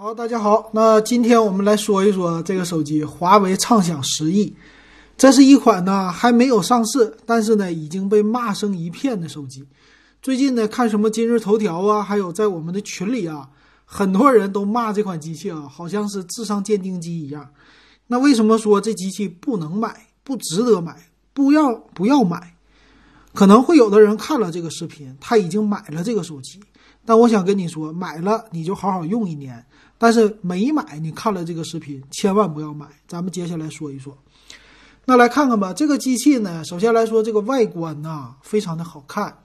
好，大家好，那今天我们来说一说这个手机，华为畅享十亿。这是一款呢还没有上市，但是呢已经被骂声一片的手机。最近呢看什么今日头条啊，还有在我们的群里啊，很多人都骂这款机器啊，好像是智商鉴定机一样。那为什么说这机器不能买，不值得买，不要不要买？可能会有的人看了这个视频，他已经买了这个手机，但我想跟你说，买了你就好好用一年。但是没买，你看了这个视频，千万不要买。咱们接下来说一说，那来看看吧。这个机器呢，首先来说这个外观呐，非常的好看。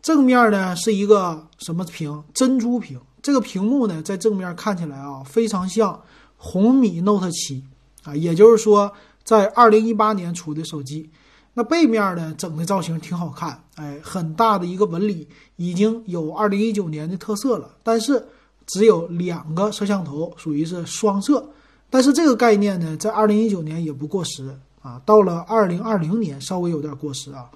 正面呢是一个什么屏？珍珠屏。这个屏幕呢，在正面看起来啊，非常像红米 Note 七啊，也就是说，在二零一八年出的手机。那背面呢，整的造型挺好看，哎，很大的一个纹理，已经有二零一九年的特色了。但是。只有两个摄像头，属于是双摄，但是这个概念呢，在二零一九年也不过时啊，到了二零二零年稍微有点过时啊。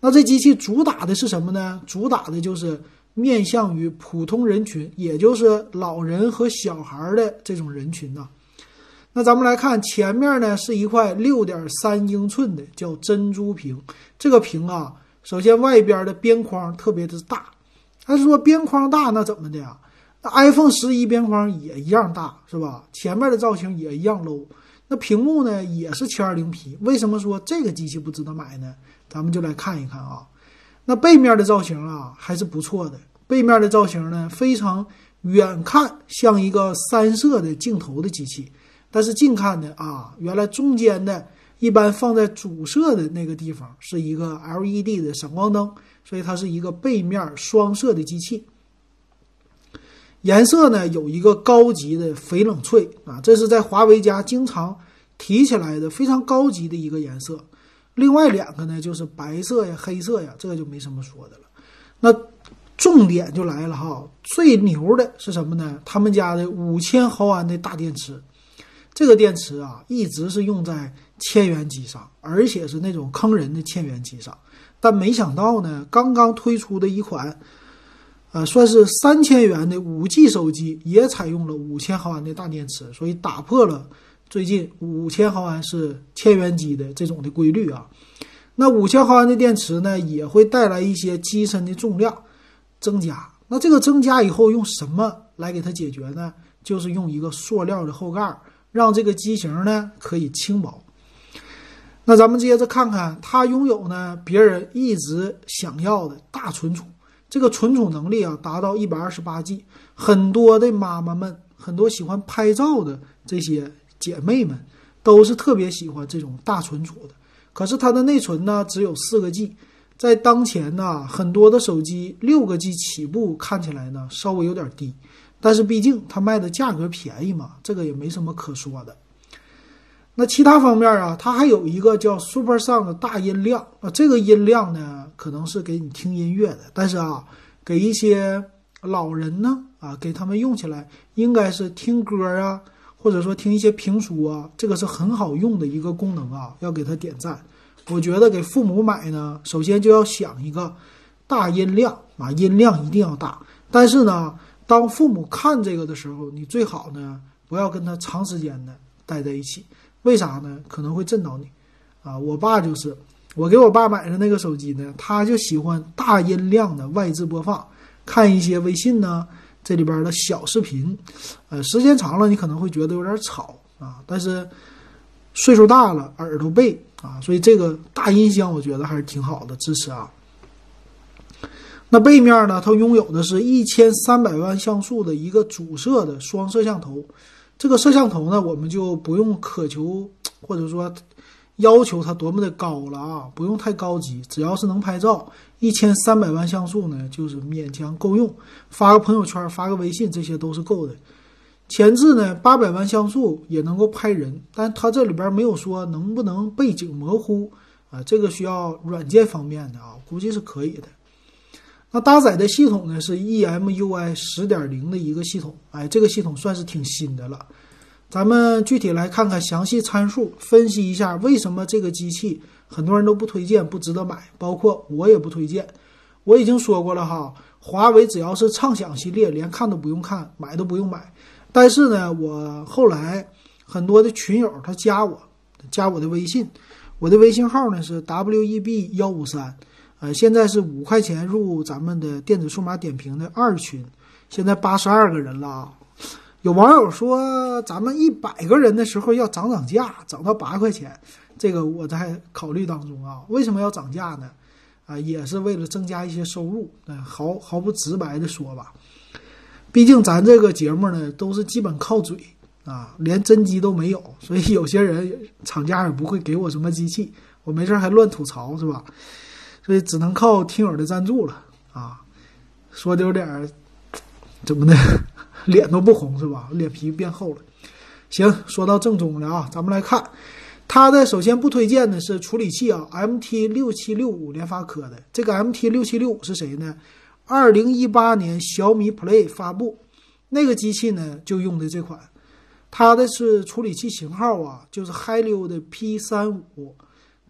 那这机器主打的是什么呢？主打的就是面向于普通人群，也就是老人和小孩的这种人群呐。那咱们来看前面呢，是一块六点三英寸的叫珍珠屏，这个屏啊，首先外边的边框特别的大，但是说边框大那怎么的呀？iPhone 十一边框也一样大，是吧？前面的造型也一样 low。那屏幕呢也是 720P。为什么说这个机器不值得买呢？咱们就来看一看啊。那背面的造型啊还是不错的。背面的造型呢非常远看像一个三摄的镜头的机器，但是近看呢啊，原来中间的一般放在主摄的那个地方是一个 LED 的闪光灯，所以它是一个背面双摄的机器。颜色呢有一个高级的翡冷翠啊，这是在华为家经常提起来的非常高级的一个颜色。另外两个呢就是白色呀、黑色呀，这个就没什么说的了。那重点就来了哈，最牛的是什么呢？他们家的五千毫安的大电池，这个电池啊一直是用在千元机上，而且是那种坑人的千元机上。但没想到呢，刚刚推出的一款。呃，算是三千元的五 G 手机，也采用了五千毫安的大电池，所以打破了最近五千毫安是千元机的这种的规律啊。那五千毫安的电池呢，也会带来一些机身的重量增加。那这个增加以后用什么来给它解决呢？就是用一个塑料的后盖，让这个机型呢可以轻薄。那咱们接着看看，它拥有呢别人一直想要的大存储。这个存储能力啊，达到一百二十八 G，很多的妈妈们，很多喜欢拍照的这些姐妹们，都是特别喜欢这种大存储的。可是它的内存呢，只有四个 G，在当前呢，很多的手机六个 G 起步，看起来呢稍微有点低。但是毕竟它卖的价格便宜嘛，这个也没什么可说的。那其他方面啊，它还有一个叫 Super Sound 的大音量啊，这个音量呢，可能是给你听音乐的，但是啊，给一些老人呢啊，给他们用起来应该是听歌啊，或者说听一些评书啊，这个是很好用的一个功能啊，要给他点赞。我觉得给父母买呢，首先就要想一个大音量啊，音量一定要大。但是呢，当父母看这个的时候，你最好呢不要跟他长时间的待在一起。为啥呢？可能会震到你，啊，我爸就是，我给我爸买的那个手机呢，他就喜欢大音量的外置播放，看一些微信呢，这里边的小视频，呃，时间长了你可能会觉得有点吵啊，但是岁数大了耳朵背啊，所以这个大音箱我觉得还是挺好的，支持啊。那背面呢，它拥有的是一千三百万像素的一个主摄的双摄像头。这个摄像头呢，我们就不用渴求 或者说要求它多么的高了啊，不用太高级，只要是能拍照，一千三百万像素呢，就是勉强够用，发个朋友圈、发个微信，这些都是够的。前置呢，八百万像素也能够拍人，但它这里边没有说能不能背景模糊啊，这个需要软件方面的啊，估计是可以的。那搭载的系统呢是 EMUI 十点零的一个系统，哎，这个系统算是挺新的了。咱们具体来看看详细参数，分析一下为什么这个机器很多人都不推荐，不值得买，包括我也不推荐。我已经说过了哈，华为只要是畅享系列，连看都不用看，买都不用买。但是呢，我后来很多的群友他加我，加我的微信，我的微信号呢是 w e b 幺五三，呃，现在是五块钱入咱们的电子数码点评的二群，现在八十二个人了啊。有网友说，咱们一百个人的时候要涨涨价，涨到八块钱，这个我在考虑当中啊。为什么要涨价呢？啊，也是为了增加一些收入。嗯，毫毫不直白的说吧，毕竟咱这个节目呢，都是基本靠嘴啊，连真机都没有，所以有些人厂家也不会给我什么机器，我没事还乱吐槽是吧？所以只能靠听友的赞助了啊。说的有点怎么的？脸都不红是吧？脸皮变厚了。行，说到正宗的啊，咱们来看，它的首先不推荐的是处理器啊，MT 六七六五联发科的这个 MT 六七六五是谁呢？二零一八年小米 Play 发布那个机器呢，就用的这款，它的是处理器型号啊，就是 Helio 的 P 三五，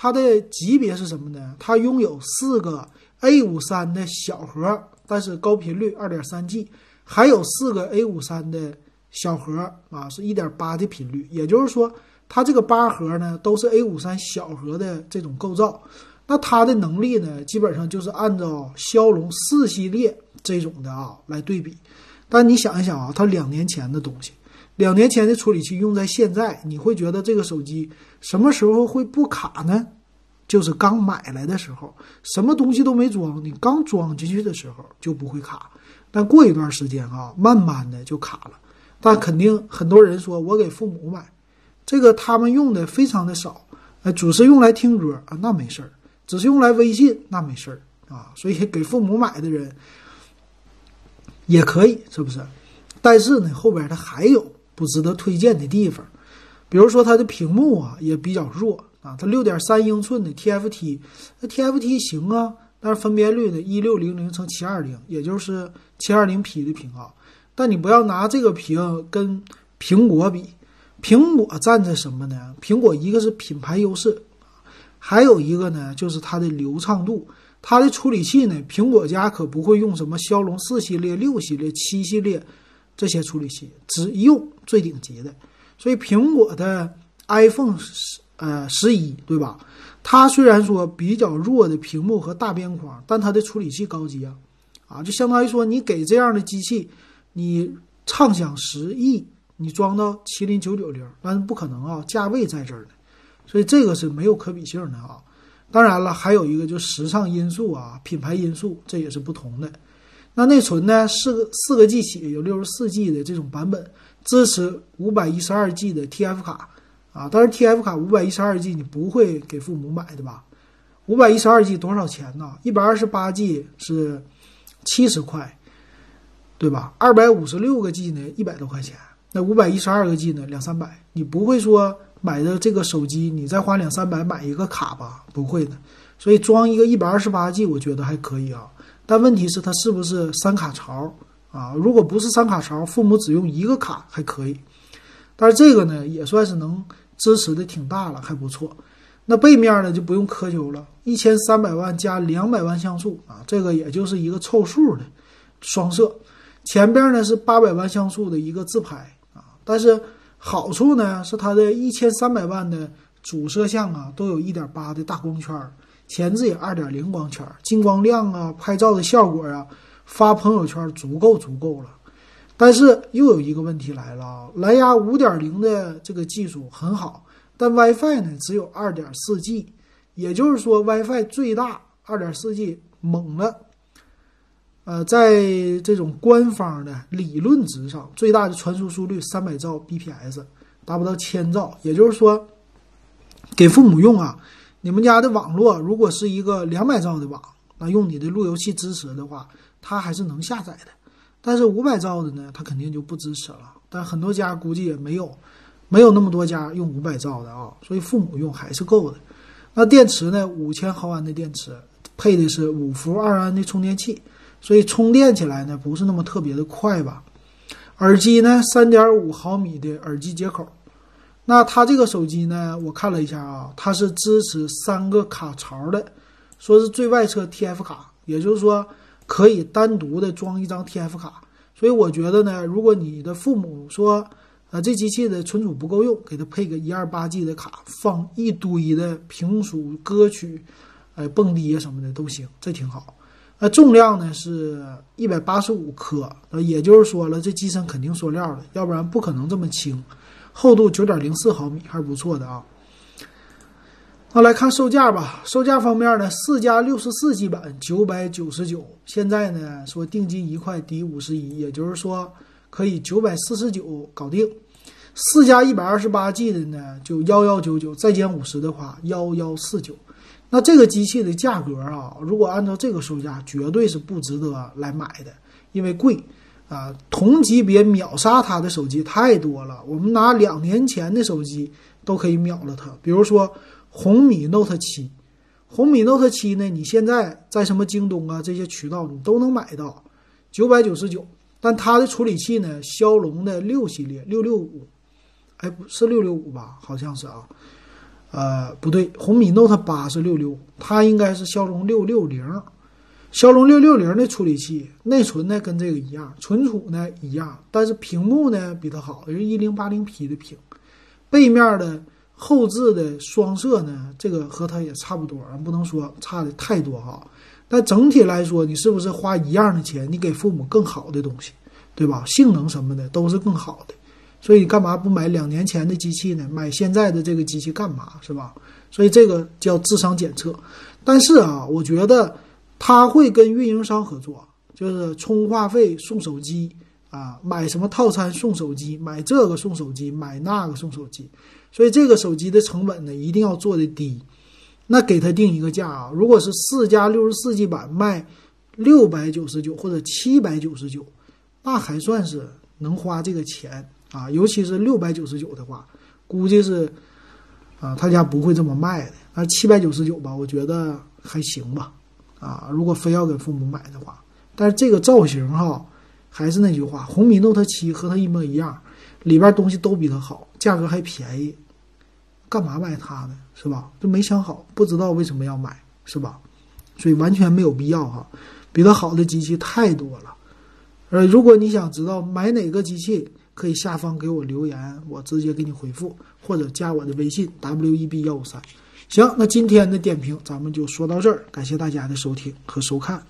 它的级别是什么呢？它拥有四个 A 五三的小核，但是高频率二点三 G。还有四个 A 五三的小核啊，是一点八的频率，也就是说，它这个八核呢都是 A 五三小核的这种构造。那它的能力呢，基本上就是按照骁龙四系列这种的啊来对比。但你想一想啊，它两年前的东西，两年前的处理器用在现在，你会觉得这个手机什么时候会不卡呢？就是刚买来的时候，什么东西都没装，你刚装进去的时候就不会卡。但过一段时间啊，慢慢的就卡了。但肯定很多人说我给父母买，这个他们用的非常的少，呃，只是用来听歌啊，那没事儿；只是用来微信，那没事儿啊。所以给父母买的人也可以，是不是？但是呢，后边它还有不值得推荐的地方，比如说它的屏幕啊也比较弱啊，它六点三英寸的 TFT，那 TFT 行啊。但是分辨率呢，一六零零乘七二零，也就是七二零 P 的屏啊。但你不要拿这个屏跟苹果比，苹果占着什么呢？苹果一个是品牌优势，还有一个呢就是它的流畅度。它的处理器呢，苹果家可不会用什么骁龙四系列、六系列、七系列这些处理器，只用最顶级的。所以苹果的 iPhone 十呃十一，对吧？它虽然说比较弱的屏幕和大边框，但它的处理器高级啊，啊，就相当于说你给这样的机器，你畅想十亿，你装到麒麟九九零，但是不可能啊，价位在这儿呢，所以这个是没有可比性的啊。当然了，还有一个就时尚因素啊，品牌因素，这也是不同的。那内存呢，四个四个 G 起，有六十四 G 的这种版本，支持五百一十二 G 的 TF 卡。啊，但是 TF 卡五百一十二 G 你不会给父母买的吧？五百一十二 G 多少钱呢？一百二十八 G 是七十块，对吧？二百五十六个 G 呢，一百多块钱。那五百一十二个 G 呢，两三百。你不会说买的这个手机，你再花两三百买一个卡吧？不会的。所以装一个一百二十八 G，我觉得还可以啊。但问题是它是不是三卡槽啊？如果不是三卡槽，父母只用一个卡还可以。但是这个呢，也算是能。支持的挺大了，还不错。那背面呢就不用苛求了，一千三百万加两百万像素啊，这个也就是一个凑数的双摄。前边呢是八百万像素的一个自拍啊，但是好处呢是它的一千三百万的主摄像啊都有一点八的大光圈，前置也二点零光圈，进光量啊、拍照的效果啊、发朋友圈足够足够了。但是又有一个问题来了啊，蓝牙五点零的这个技术很好，但 WiFi 呢只有二点四 G，也就是说 WiFi 最大二点四 G 猛了。呃，在这种官方的理论值上，最大的传输速率三百兆 bps，达不到千兆。也就是说，给父母用啊，你们家的网络如果是一个两百兆的网，那用你的路由器支持的话，它还是能下载的。但是五百兆的呢，它肯定就不支持了。但很多家估计也没有，没有那么多家用五百兆的啊，所以父母用还是够的。那电池呢？五千毫安的电池，配的是五伏二安的充电器，所以充电起来呢不是那么特别的快吧？耳机呢？三点五毫米的耳机接口。那它这个手机呢？我看了一下啊，它是支持三个卡槽的，说是最外侧 TF 卡，也就是说。可以单独的装一张 TF 卡，所以我觉得呢，如果你的父母说，啊，这机器的存储不够用，给它配个一二八 G 的卡，放一堆的评书、歌曲，呃，蹦迪啊什么的都行，这挺好。那重量呢是一百八十五克，呃，也就是说了，这机身肯定塑料的，要不然不可能这么轻。厚度九点零四毫米，还是不错的啊。那来看售价吧，售价方面呢，四加六十四 G 版九百九十九，现在呢说定金一块抵五十一，也就是说可以九百四十九搞定。四加一百二十八 G 的呢就幺幺九九，再减五十的话幺幺四九。那这个机器的价格啊，如果按照这个售价，绝对是不值得来买的，因为贵啊。同级别秒杀它的手机太多了，我们拿两年前的手机都可以秒了它。比如说红米 Note 七，红米 Note 七呢，你现在在什么京东啊这些渠道你都能买到，九百九十九。但它的处理器呢，骁龙的六系列六六五，哎，不是六六五吧？好像是啊。呃，不对，红米 Note 八是六六五，它应该是骁龙六六零，骁龙六六零的处理器，内存呢跟这个一样，存储呢一样，但是屏幕呢比它好，是一零八零 P 的屏，背面的后置的双摄呢，这个和它也差不多，不能说差的太多哈。但整体来说，你是不是花一样的钱，你给父母更好的东西，对吧？性能什么的都是更好的。所以干嘛不买两年前的机器呢？买现在的这个机器干嘛？是吧？所以这个叫智商检测。但是啊，我觉得他会跟运营商合作，就是充话费送手机啊，买什么套餐送手机，买这个送手机，买那个送手机。所以这个手机的成本呢，一定要做的低。那给他定一个价啊，如果是四加六十四 G 版卖六百九十九或者七百九十九，那还算是能花这个钱。啊，尤其是六百九十九的话，估计是，啊，他家不会这么卖的。那七百九十九吧，我觉得还行吧。啊，如果非要给父母买的话，但是这个造型哈，还是那句话，红米 Note 七和它一模一样，里边东西都比它好，价格还便宜，干嘛买它呢？是吧？就没想好，不知道为什么要买，是吧？所以完全没有必要哈，比它好的机器太多了。呃，如果你想知道买哪个机器，可以下方给我留言，我直接给你回复，或者加我的微信 w e b 幺五三。行，那今天的点评咱们就说到这儿，感谢大家的收听和收看。